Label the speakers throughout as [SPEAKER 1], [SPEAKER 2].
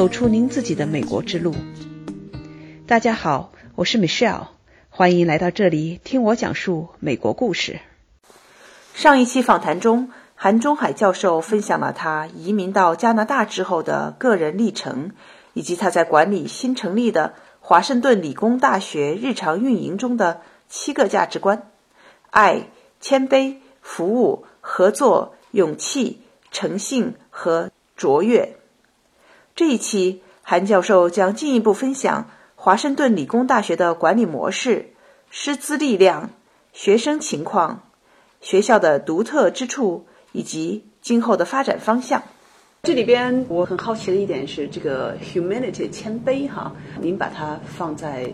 [SPEAKER 1] 走出您自己的美国之路。大家好，我是 Michelle，欢迎来到这里听我讲述美国故事。上一期访谈中，韩中海教授分享了他移民到加拿大之后的个人历程，以及他在管理新成立的华盛顿理工大学日常运营中的七个价值观：爱、谦卑、服务、合作、勇气、诚信和卓越。这一期，韩教授将进一步分享。华盛顿理工大学的管理模式、师资力量、学生情况、学校的独特之处以及今后的发展方向。这里边我很好奇的一点是，这个 humility 谦卑哈，您把它放在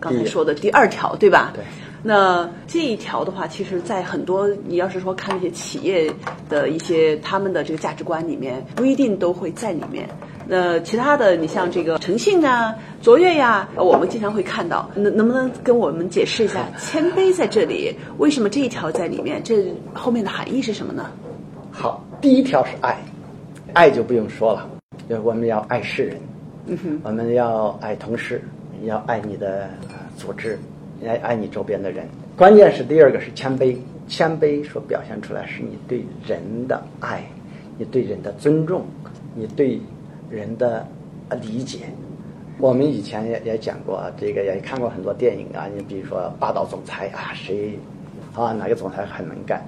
[SPEAKER 1] 刚才说的第二条，对吧？
[SPEAKER 2] 对。
[SPEAKER 1] 那这一条的话，其实，在很多你要是说看那些企业的一些他们的这个价值观里面，不一定都会在里面。那其他的，你像这个诚信啊、卓越呀，我们经常会看到。能能不能跟我们解释一下谦卑在这里为什么这一条在里面？这后面的含义是什么呢？
[SPEAKER 2] 好，第一条是爱，爱就不用说了，就我们要爱世人，
[SPEAKER 1] 嗯哼，
[SPEAKER 2] 我们要爱同事，要爱你的组织，爱爱你周边的人。关键是第二个是谦卑，谦卑所表现出来是你对人的爱，你对人的尊重，你对。人的理解，我们以前也也讲过，这个也看过很多电影啊。你比如说霸道总裁啊，谁啊哪个总裁很能干？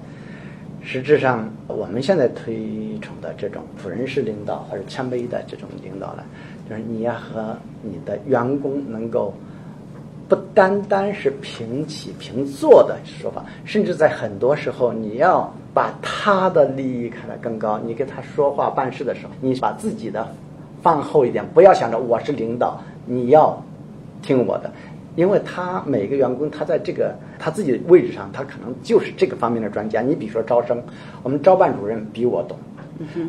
[SPEAKER 2] 实质上，我们现在推崇的这种仆人式领导，或者谦卑的这种领导呢，就是你要和你的员工能够不单单是平起平坐的说法，甚至在很多时候，你要把他的利益看得更高。你跟他说话办事的时候，你把自己的。放后一点，不要想着我是领导，你要听我的，因为他每个员工他在这个他自己的位置上，他可能就是这个方面的专家。你比如说招生，我们招办主任比我懂；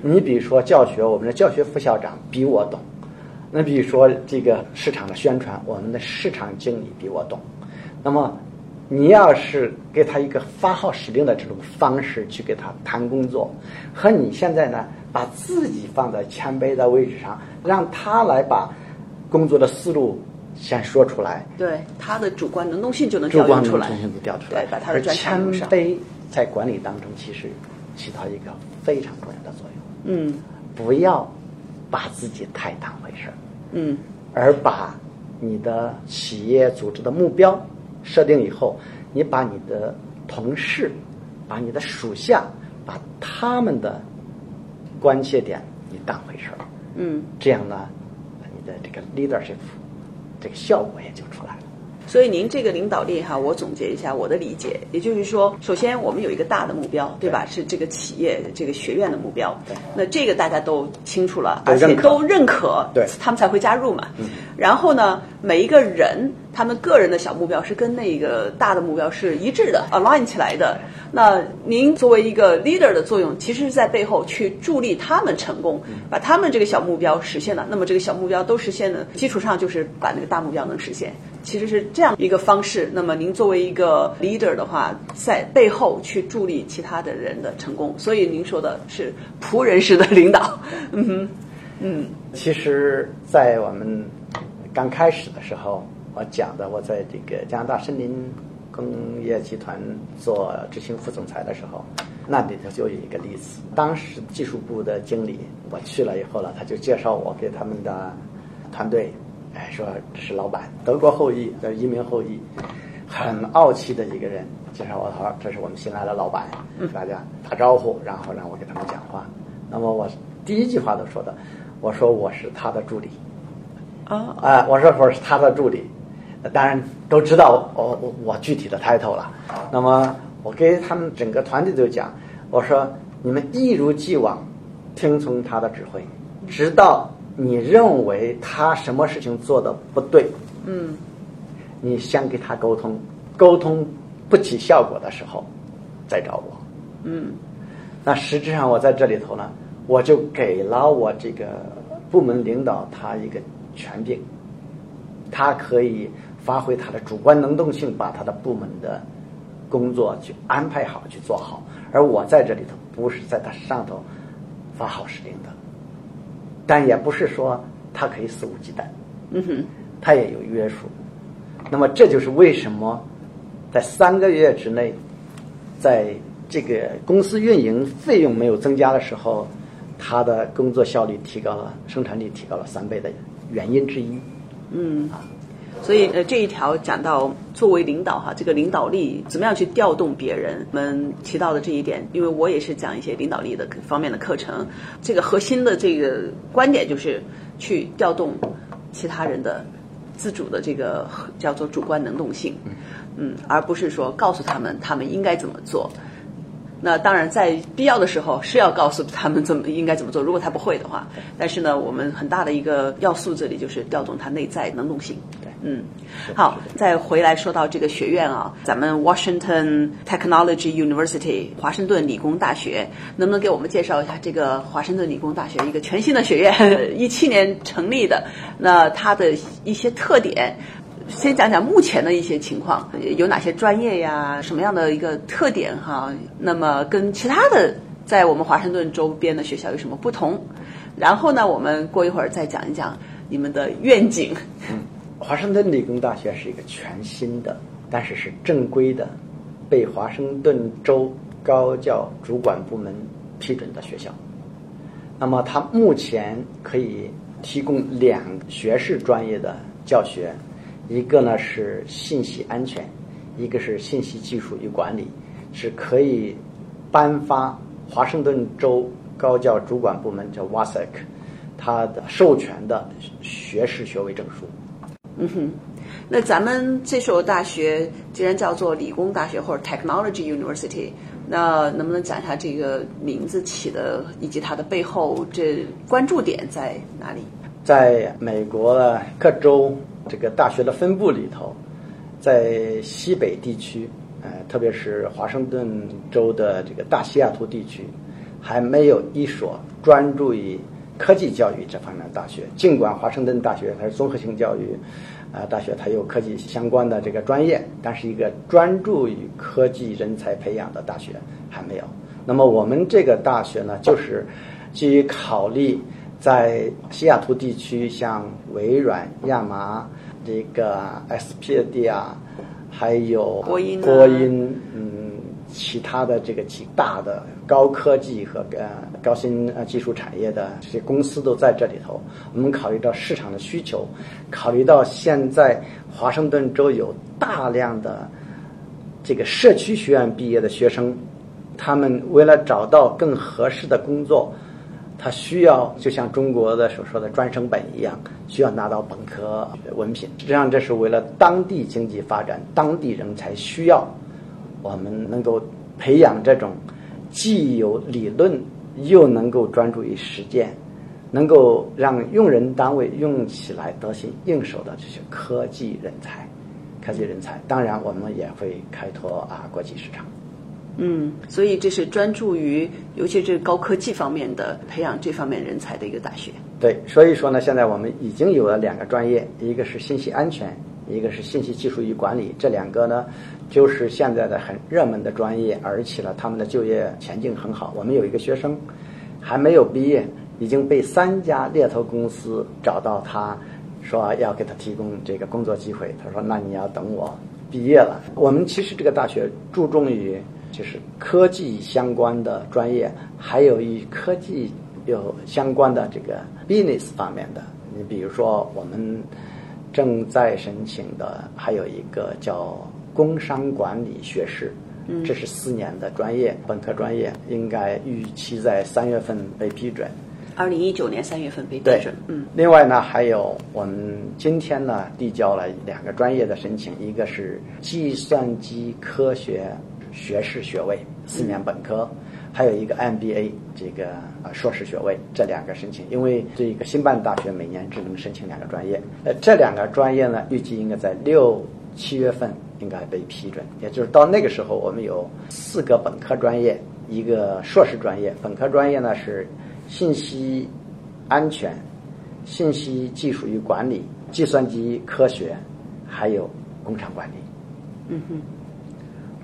[SPEAKER 2] 你比如说教学，我们的教学副校长比我懂；那比如说这个市场的宣传，我们的市场经理比我懂。那么你要是给他一个发号施令的这种方式去给他谈工作，和你现在呢？把自己放在谦卑的位置上，让他来把工作的思路先说出来。
[SPEAKER 1] 对他的主观能动性就能调出来。
[SPEAKER 2] 主观能动性就调出来。
[SPEAKER 1] 对，把他的
[SPEAKER 2] 谦卑在管理当中其实起到一个非常重要的作用。
[SPEAKER 1] 嗯。
[SPEAKER 2] 不要把自己太当回事儿。
[SPEAKER 1] 嗯。
[SPEAKER 2] 而把你的企业组织的目标设定以后，你把你的同事、把你的属下、把他们的。关切点，你当回事儿，
[SPEAKER 1] 嗯，
[SPEAKER 2] 这样呢，你的这个 leadership 这个效果也就出来了。
[SPEAKER 1] 所以您这个领导力哈，我总结一下我的理解，也就是说，首先我们有一个大的目标，对吧？是这个企业这个学院的目标。
[SPEAKER 2] 对。
[SPEAKER 1] 那这个大家都清楚了，而且都认可，
[SPEAKER 2] 对，
[SPEAKER 1] 他们才会加入嘛。
[SPEAKER 2] 嗯。
[SPEAKER 1] 然后呢，每一个人他们个人的小目标是跟那个大的目标是一致的，align 起来的。那您作为一个 leader 的作用，其实是在背后去助力他们成功，把他们这个小目标实现了。那么这个小目标都实现了基础上，就是把那个大目标能实现。其实是这样一个方式。那么您作为一个 leader 的话，在背后去助力其他的人的成功。所以您说的是仆人式的领导。嗯，嗯。
[SPEAKER 2] 其实，在我们刚开始的时候，我讲的，我在这个加拿大森林。工业集团做执行副总裁的时候，那里头就有一个例子。当时技术部的经理，我去了以后呢，他就介绍我给他们的团队，哎，说这是老板，德国后裔的移民后裔，很傲气的一个人。介绍我他说这是我们新来的老板，大家打招呼，然后让我给他们讲话。那么我第一句话都说的，我说我是他的助理，
[SPEAKER 1] 啊，
[SPEAKER 2] 哎，我说我是他的助理。当然都知道我我我具体的 title 了。那么我给他们整个团队都讲，我说你们一如既往听从他的指挥，直到你认为他什么事情做的不对，
[SPEAKER 1] 嗯，
[SPEAKER 2] 你先跟他沟通，沟通不起效果的时候再找我，
[SPEAKER 1] 嗯。
[SPEAKER 2] 那实质上我在这里头呢，我就给了我这个部门领导他一个权柄，他可以。发挥他的主观能动性，把他的部门的工作去安排好，去做好。而我在这里头不是在他上头发号施令的，但也不是说他可以肆无忌惮，
[SPEAKER 1] 嗯哼，
[SPEAKER 2] 他也有约束。那么这就是为什么在三个月之内，在这个公司运营费用没有增加的时候，他的工作效率提高了，生产力提高了三倍的原因之一。
[SPEAKER 1] 嗯，所以呃这一条讲到作为领导哈，这个领导力怎么样去调动别人，我们提到的这一点，因为我也是讲一些领导力的方面的课程，这个核心的这个观点就是去调动其他人的自主的这个叫做主观能动性，嗯，而不是说告诉他们他们应该怎么做。那当然，在必要的时候是要告诉他们怎么应该怎么做。如果他不会的话，但是呢，我们很大的一个要素这里就是调动他内在能动性。
[SPEAKER 2] 对，
[SPEAKER 1] 嗯，好，再回来说到这个学院啊，咱们 Washington Technology University 华盛顿理工大学，能不能给我们介绍一下这个华盛顿理工大学一个全新的学院，一七年成立的，那它的一些特点？先讲讲目前的一些情况，有哪些专业呀？什么样的一个特点哈？那么跟其他的在我们华盛顿周边的学校有什么不同？然后呢，我们过一会儿再讲一讲你们的愿景。
[SPEAKER 2] 嗯，华盛顿理工大学是一个全新的，但是是正规的，被华盛顿州高教主管部门批准的学校。那么它目前可以提供两学士专业的教学。一个呢是信息安全，一个是信息技术与管理，是可以颁发华盛顿州高教主管部门叫 WASC，它的授权的学士学位证书。
[SPEAKER 1] 嗯哼，那咱们这所大学既然叫做理工大学或者 Technology University，那能不能讲一下这个名字起的以及它的背后这关注点在哪里？
[SPEAKER 2] 在美国各州。这个大学的分布里头，在西北地区，呃，特别是华盛顿州的这个大西雅图地区，还没有一所专注于科技教育这方面的大学。尽管华盛顿大学它是综合性教育，啊，大学它有科技相关的这个专业，但是一个专注于科技人才培养的大学还没有。那么我们这个大学呢，就是基于考虑。在西雅图地区，像微软、亚麻、这个 S P D 啊，还有
[SPEAKER 1] 波音、
[SPEAKER 2] 波音，嗯，其他的这个几大的高科技和呃高新呃技术产业的这些公司都在这里头。我们考虑到市场的需求，考虑到现在华盛顿州有大量的这个社区学院毕业的学生，他们为了找到更合适的工作。他需要就像中国的所说的专升本一样，需要拿到本科文凭。实际上，这是为了当地经济发展，当地人才需要。我们能够培养这种既有理论又能够专注于实践，能够让用人单位用起来得心应手的这些科技人才。科技人才，当然我们也会开拓啊国际市场。
[SPEAKER 1] 嗯，所以这是专注于，尤其是高科技方面的培养这方面人才的一个大学。
[SPEAKER 2] 对，所以说呢，现在我们已经有了两个专业，一个是信息安全，一个是信息技术与管理。这两个呢，就是现在的很热门的专业，而且呢，他们的就业前景很好。我们有一个学生还没有毕业，已经被三家猎头公司找到，他说要给他提供这个工作机会。他说：“那你要等我毕业了。”我们其实这个大学注重于。就是科技相关的专业，还有与科技有相关的这个 business 方面的。你比如说，我们正在申请的还有一个叫工商管理学士，这是四年的专业，本科专业，应该预期在三月份被批准。
[SPEAKER 1] 二零一九年三月份被批准。嗯。
[SPEAKER 2] 另外呢，还有我们今天呢递交了两个专业的申请，一个是计算机科学。学士学位四年本科，还有一个 MBA 这个呃硕士学位，这两个申请，因为这个新办大学每年只能申请两个专业，呃，这两个专业呢，预计应该在六七月份应该被批准，也就是到那个时候，我们有四个本科专业，一个硕士专业，本科专业呢是信息安全、信息技术与管理、计算机科学，还有工厂管理。
[SPEAKER 1] 嗯哼。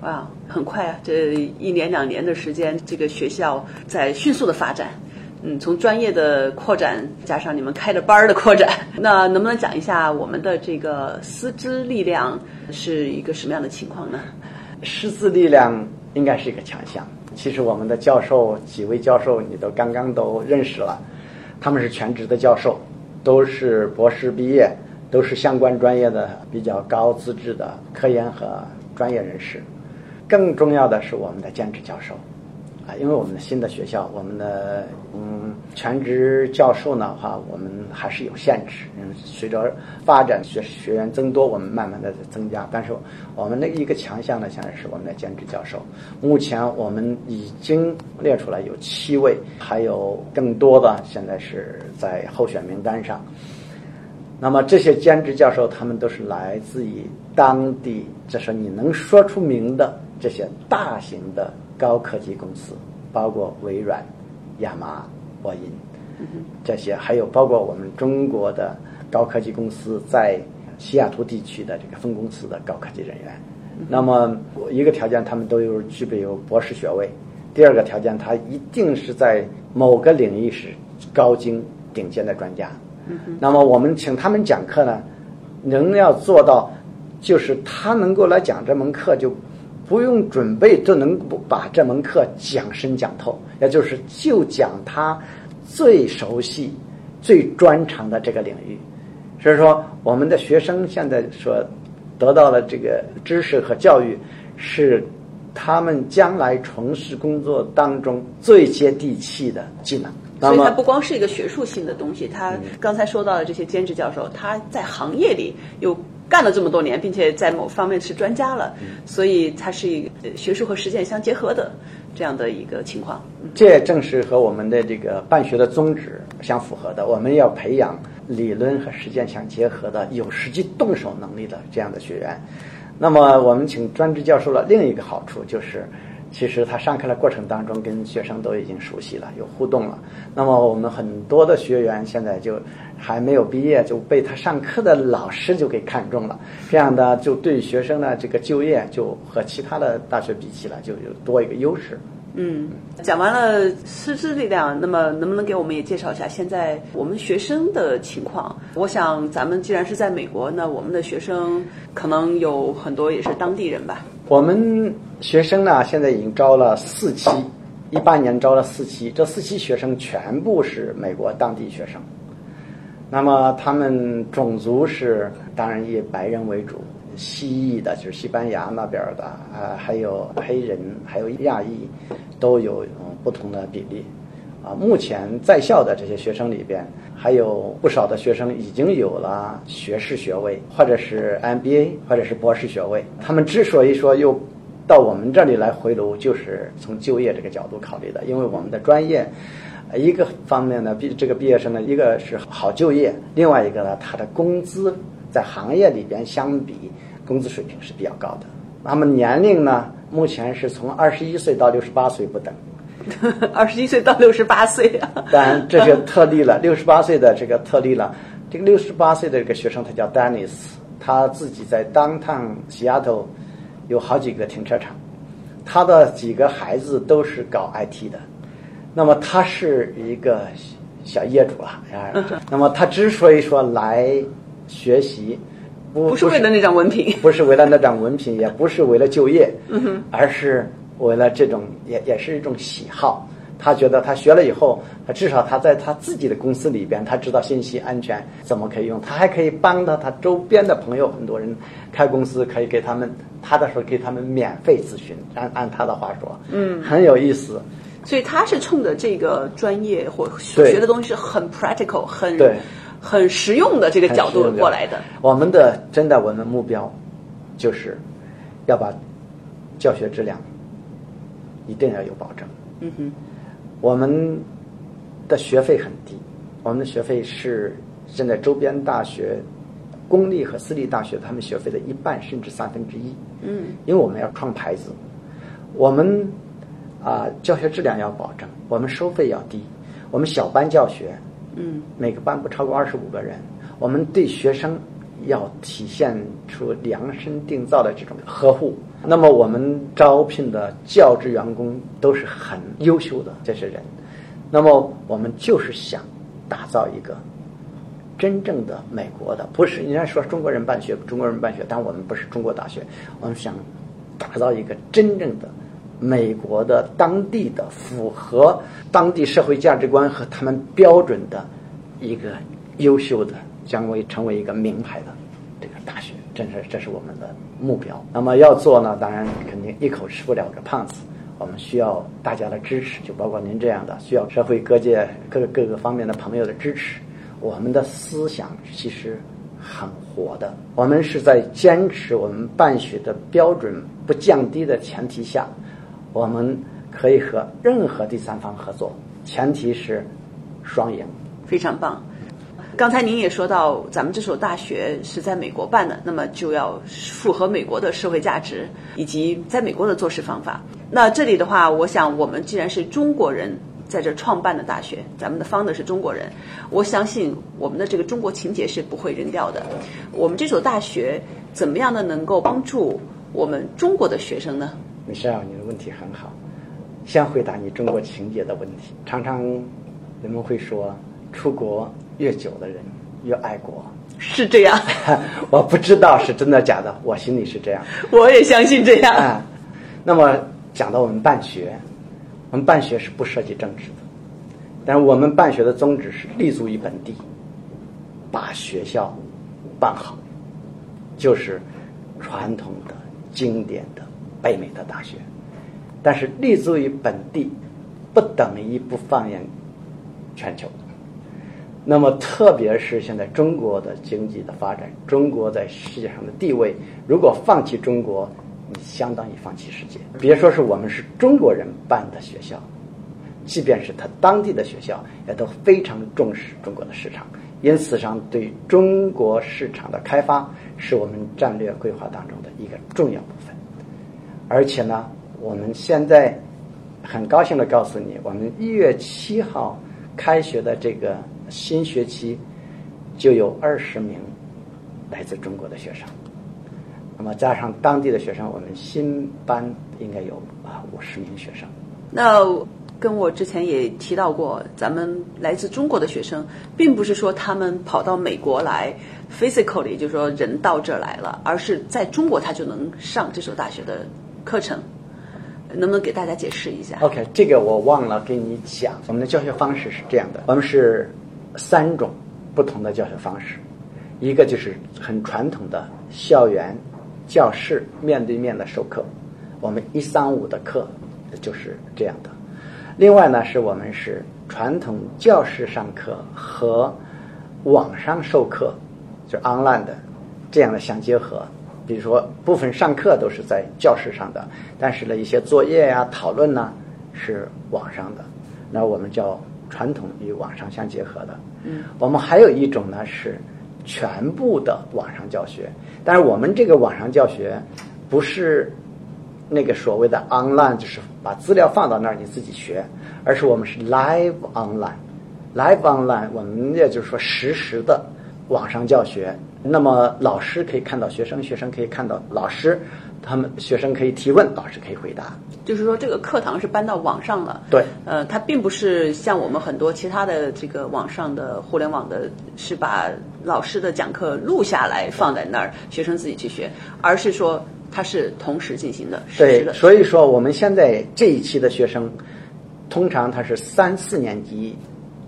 [SPEAKER 1] 哇，很快啊！这一年两年的时间，这个学校在迅速的发展。嗯，从专业的扩展加上你们开的班儿的扩展，那能不能讲一下我们的这个师资力量是一个什么样的情况呢？
[SPEAKER 2] 师资力量应该是一个强项。其实我们的教授几位教授你都刚刚都认识了，他们是全职的教授，都是博士毕业，都是相关专业的比较高资质的科研和专业人士。更重要的是我们的兼职教授。啊，因为我们的新的学校，我们的嗯全职教授呢话，我们还是有限制。嗯，随着发展学学员增多，我们慢慢的增加。但是我们的一个强项呢，现在是我们的兼职教授。目前我们已经列出来有七位，还有更多的现在是在候选名单上。那么这些兼职教授，他们都是来自于当地，就是你能说出名的这些大型的。高科技公司，包括微软、亚麻、波音这些，还有包括我们中国的高科技公司在西雅图地区的这个分公司的高科技人员。那么一个条件，他们都有具备有博士学位；第二个条件，他一定是在某个领域是高精顶尖的专家。那么我们请他们讲课呢，能要做到，就是他能够来讲这门课就。不用准备就能把这门课讲深讲透，也就是就讲他最熟悉、最专长的这个领域。所以说，我们的学生现在所得到的这个知识和教育，是他们将来从事工作当中最接地气的技能。
[SPEAKER 1] 所以，它不光是一个学术性的东西，他刚才说到的这些兼职教授，他在行业里有。干了这么多年，并且在某方面是专家了，所以它是一个学术和实践相结合的这样的一个情况。
[SPEAKER 2] 这正是和我们的这个办学的宗旨相符合的。我们要培养理论和实践相结合的、有实际动手能力的这样的学员。那么，我们请专职教授的另一个好处就是。其实他上课的过程当中，跟学生都已经熟悉了，有互动了。那么我们很多的学员现在就还没有毕业，就被他上课的老师就给看中了。这样的就对学生的这个就业，就和其他的大学比起来，就有多一个优势。
[SPEAKER 1] 嗯，讲完了师资力量，那么能不能给我们也介绍一下现在我们学生的情况？我想咱们既然是在美国，那我们的学生可能有很多也是当地人吧。
[SPEAKER 2] 我们学生呢，现在已经招了四期，一八年招了四期，这四期学生全部是美国当地学生。那么他们种族是当然以白人为主，西裔的就是西班牙那边的啊，还有黑人，还有亚裔，都有不同的比例。啊，目前在校的这些学生里边，还有不少的学生已经有了学士学位，或者是 MBA，或者是博士学位。他们之所以说又到我们这里来回炉，就是从就业这个角度考虑的。因为我们的专业，一个方面呢，毕这个毕业生呢，一个是好就业，另外一个呢，他的工资在行业里边相比工资水平是比较高的。那么年龄呢，目前是从二十一岁到六十八岁不等。
[SPEAKER 1] 二十一岁到六十八岁啊！
[SPEAKER 2] 当然这是特例了，六十八岁的这个特例了。这个六十八岁的这个学生他叫 Dennis，他自己在 Downtown Seattle 有好几个停车场，他的几个孩子都是搞 IT 的。那么他是一个小业主了啊。那么他之所以说来学习，不
[SPEAKER 1] 不是为了那张文凭，
[SPEAKER 2] 不是为了那张文凭，也不是为了就业，而是。为了这种也也是一种喜好，他觉得他学了以后，他至少他在他自己的公司里边，他知道信息安全怎么可以用，他还可以帮到他周边的朋友，很多人开公司可以给他们，他的时候给他们免费咨询，按按他的话说，
[SPEAKER 1] 嗯，
[SPEAKER 2] 很有意思。
[SPEAKER 1] 所以他是冲着这个专业或所学的东西是很 practical、很
[SPEAKER 2] 对、
[SPEAKER 1] 很实用的这个角度过来的。
[SPEAKER 2] 我们的真的我们目标就是要把教学质量。一定要有保证。
[SPEAKER 1] 嗯哼，
[SPEAKER 2] 我们的学费很低，我们的学费是现在周边大学、公立和私立大学他们学费的一半甚至三分之一。
[SPEAKER 1] 嗯，
[SPEAKER 2] 因为我们要创牌子，我们啊教学质量要保证，我们收费要低，我们小班教学，
[SPEAKER 1] 嗯，
[SPEAKER 2] 每个班不超过二十五个人，我们对学生要体现出量身定造的这种呵护。那么我们招聘的教职员工都是很优秀的这些人，那么我们就是想打造一个真正的美国的，不是人家说中国人办学，中国人办学，但我们不是中国大学，我们想打造一个真正的美国的当地的符合当地社会价值观和他们标准的一个优秀的，将会成为一个名牌的这个大学，这是这是我们的目标。那么要做呢，当然肯定一口吃不了个胖子。我们需要大家的支持，就包括您这样的，需要社会各界各各个方面的朋友的支持。我们的思想其实很活的，我们是在坚持我们办学的标准不降低的前提下，我们可以和任何第三方合作，前提是双赢。
[SPEAKER 1] 非常棒。刚才您也说到，咱们这所大学是在美国办的，那么就要符合美国的社会价值以及在美国的做事方法。那这里的话，我想我们既然是中国人在这创办的大学，咱们的方的是中国人，我相信我们的这个中国情节是不会扔掉的。我们这所大学怎么样的能够帮助我们中国的学生呢？
[SPEAKER 2] 米歇尔，你的问题很好。先回答你中国情节的问题。常常人们会说，出国。越久的人越爱国，
[SPEAKER 1] 是这样。
[SPEAKER 2] 我不知道是真的假的，我心里是这样。
[SPEAKER 1] 我也相信这样。
[SPEAKER 2] 啊，那么讲到我们办学，我们办学是不涉及政治的，但是我们办学的宗旨是立足于本地，把学校办好，就是传统的、经典的、北美的大学。但是立足于本地，不等于不放眼全球。那么，特别是现在中国的经济的发展，中国在世界上的地位，如果放弃中国，你相当于放弃世界。别说是我们是中国人办的学校，即便是他当地的学校，也都非常重视中国的市场。因此上，对中国市场的开发是我们战略规划当中的一个重要部分。而且呢，我们现在很高兴的告诉你，我们一月七号开学的这个。新学期就有二十名来自中国的学生，那么加上当地的学生，我们新班应该有啊五十名学生。
[SPEAKER 1] 那跟我之前也提到过，咱们来自中国的学生，并不是说他们跑到美国来，physically 就是说人到这儿来了，而是在中国他就能上这所大学的课程。能不能给大家解释一下
[SPEAKER 2] ？OK，这个我忘了跟你讲，我们的教学方式是这样的，我们是。三种不同的教学方式，一个就是很传统的校园教室面对面的授课，我们一三五的课就是这样的。另外呢，是我们是传统教室上课和网上授课，就 online 的这样的相结合。比如说，部分上课都是在教室上的，但是呢，一些作业呀、讨论呢是网上的。那我们叫。传统与网上相结合的，
[SPEAKER 1] 嗯，
[SPEAKER 2] 我们还有一种呢是全部的网上教学，但是我们这个网上教学不是那个所谓的 online，就是把资料放到那儿你自己学，而是我们是 live online，live online，我们也就是说实时的网上教学，那么老师可以看到学生，学生可以看到老师。他们学生可以提问，老师可以回答。
[SPEAKER 1] 就是说，这个课堂是搬到网上了。
[SPEAKER 2] 对，
[SPEAKER 1] 呃，它并不是像我们很多其他的这个网上的互联网的，是把老师的讲课录下来放在那儿，学生自己去学，而是说它是同时进行的。
[SPEAKER 2] 对，所以说我们现在这一期的学生，通常他是三四年级，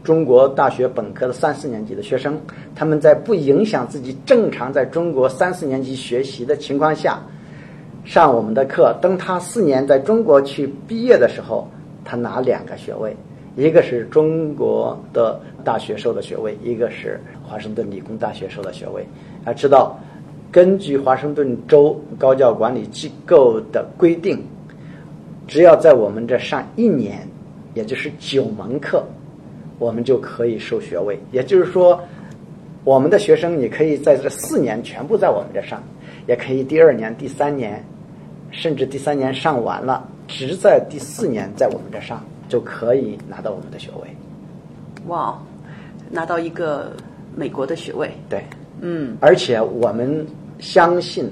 [SPEAKER 2] 中国大学本科的三四年级的学生，他们在不影响自己正常在中国三四年级学习的情况下。上我们的课，等他四年在中国去毕业的时候，他拿两个学位，一个是中国的大学授的学位，一个是华盛顿理工大学授的学位。要知道，根据华盛顿州高教管理机构的规定，只要在我们这上一年，也就是九门课，我们就可以授学位。也就是说，我们的学生你可以在这四年全部在我们这上。也可以第二年、第三年，甚至第三年上完了，只在第四年在我们这上，就可以拿到我们的学位。
[SPEAKER 1] 哇，拿到一个美国的学位。
[SPEAKER 2] 对，
[SPEAKER 1] 嗯，
[SPEAKER 2] 而且我们相信，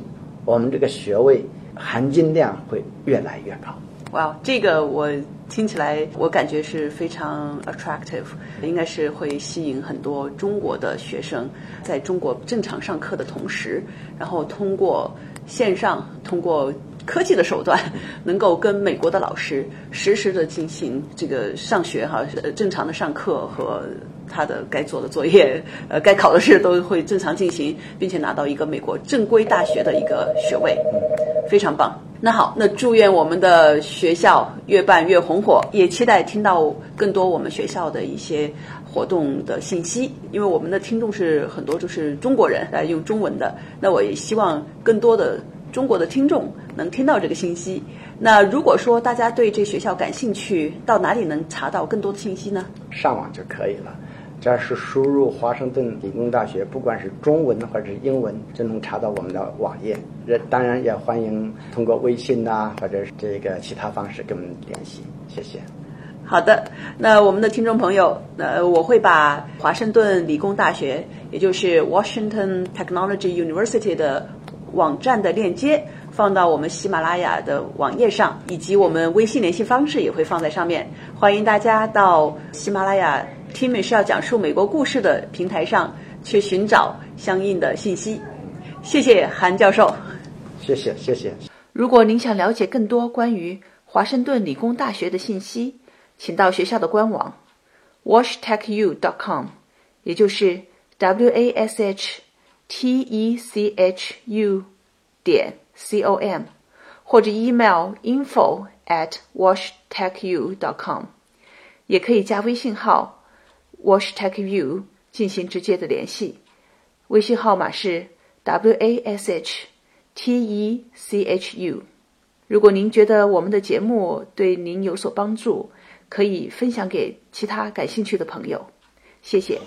[SPEAKER 2] 我们这个学位含金量会越来越高。
[SPEAKER 1] 哇，这个我听起来，我感觉是非常 attractive，应该是会吸引很多中国的学生在中国正常上课的同时，然后通过线上，通过科技的手段，能够跟美国的老师实时的进行这个上学哈，正常的上课和他的该做的作业，呃，该考的试都会正常进行，并且拿到一个美国正规大学的一个学位，非常棒。那好，那祝愿我们的学校越办越红火，也期待听到更多我们学校的一些活动的信息。因为我们的听众是很多就是中国人，来用中文的。那我也希望更多的中国的听众能听到这个信息。那如果说大家对这学校感兴趣，到哪里能查到更多的信息呢？
[SPEAKER 2] 上网就可以了。这是输入华盛顿理工大学，不管是中文或者是英文，就能查到我们的网页。当然也欢迎通过微信呐，或者是这个其他方式跟我们联系。谢谢。
[SPEAKER 1] 好的，那我们的听众朋友，呃，我会把华盛顿理工大学，也就是 Washington Technology University 的网站的链接放到我们喜马拉雅的网页上，以及我们微信联系方式也会放在上面。欢迎大家到喜马拉雅。听美是要讲述美国故事的平台上去寻找相应的信息。谢谢韩教授。
[SPEAKER 2] 谢谢谢谢。
[SPEAKER 1] 如果您想了解更多关于华盛顿理工大学的信息，请到学校的官网 washtechu.com，也就是 w a s h t e c h u 点 c o m，或者 email info at washtechu.com，也可以加微信号。Wash Tech View 进行直接的联系，微信号码是 W A S H T E C H U。如果您觉得我们的节目对您有所帮助，可以分享给其他感兴趣的朋友。谢谢。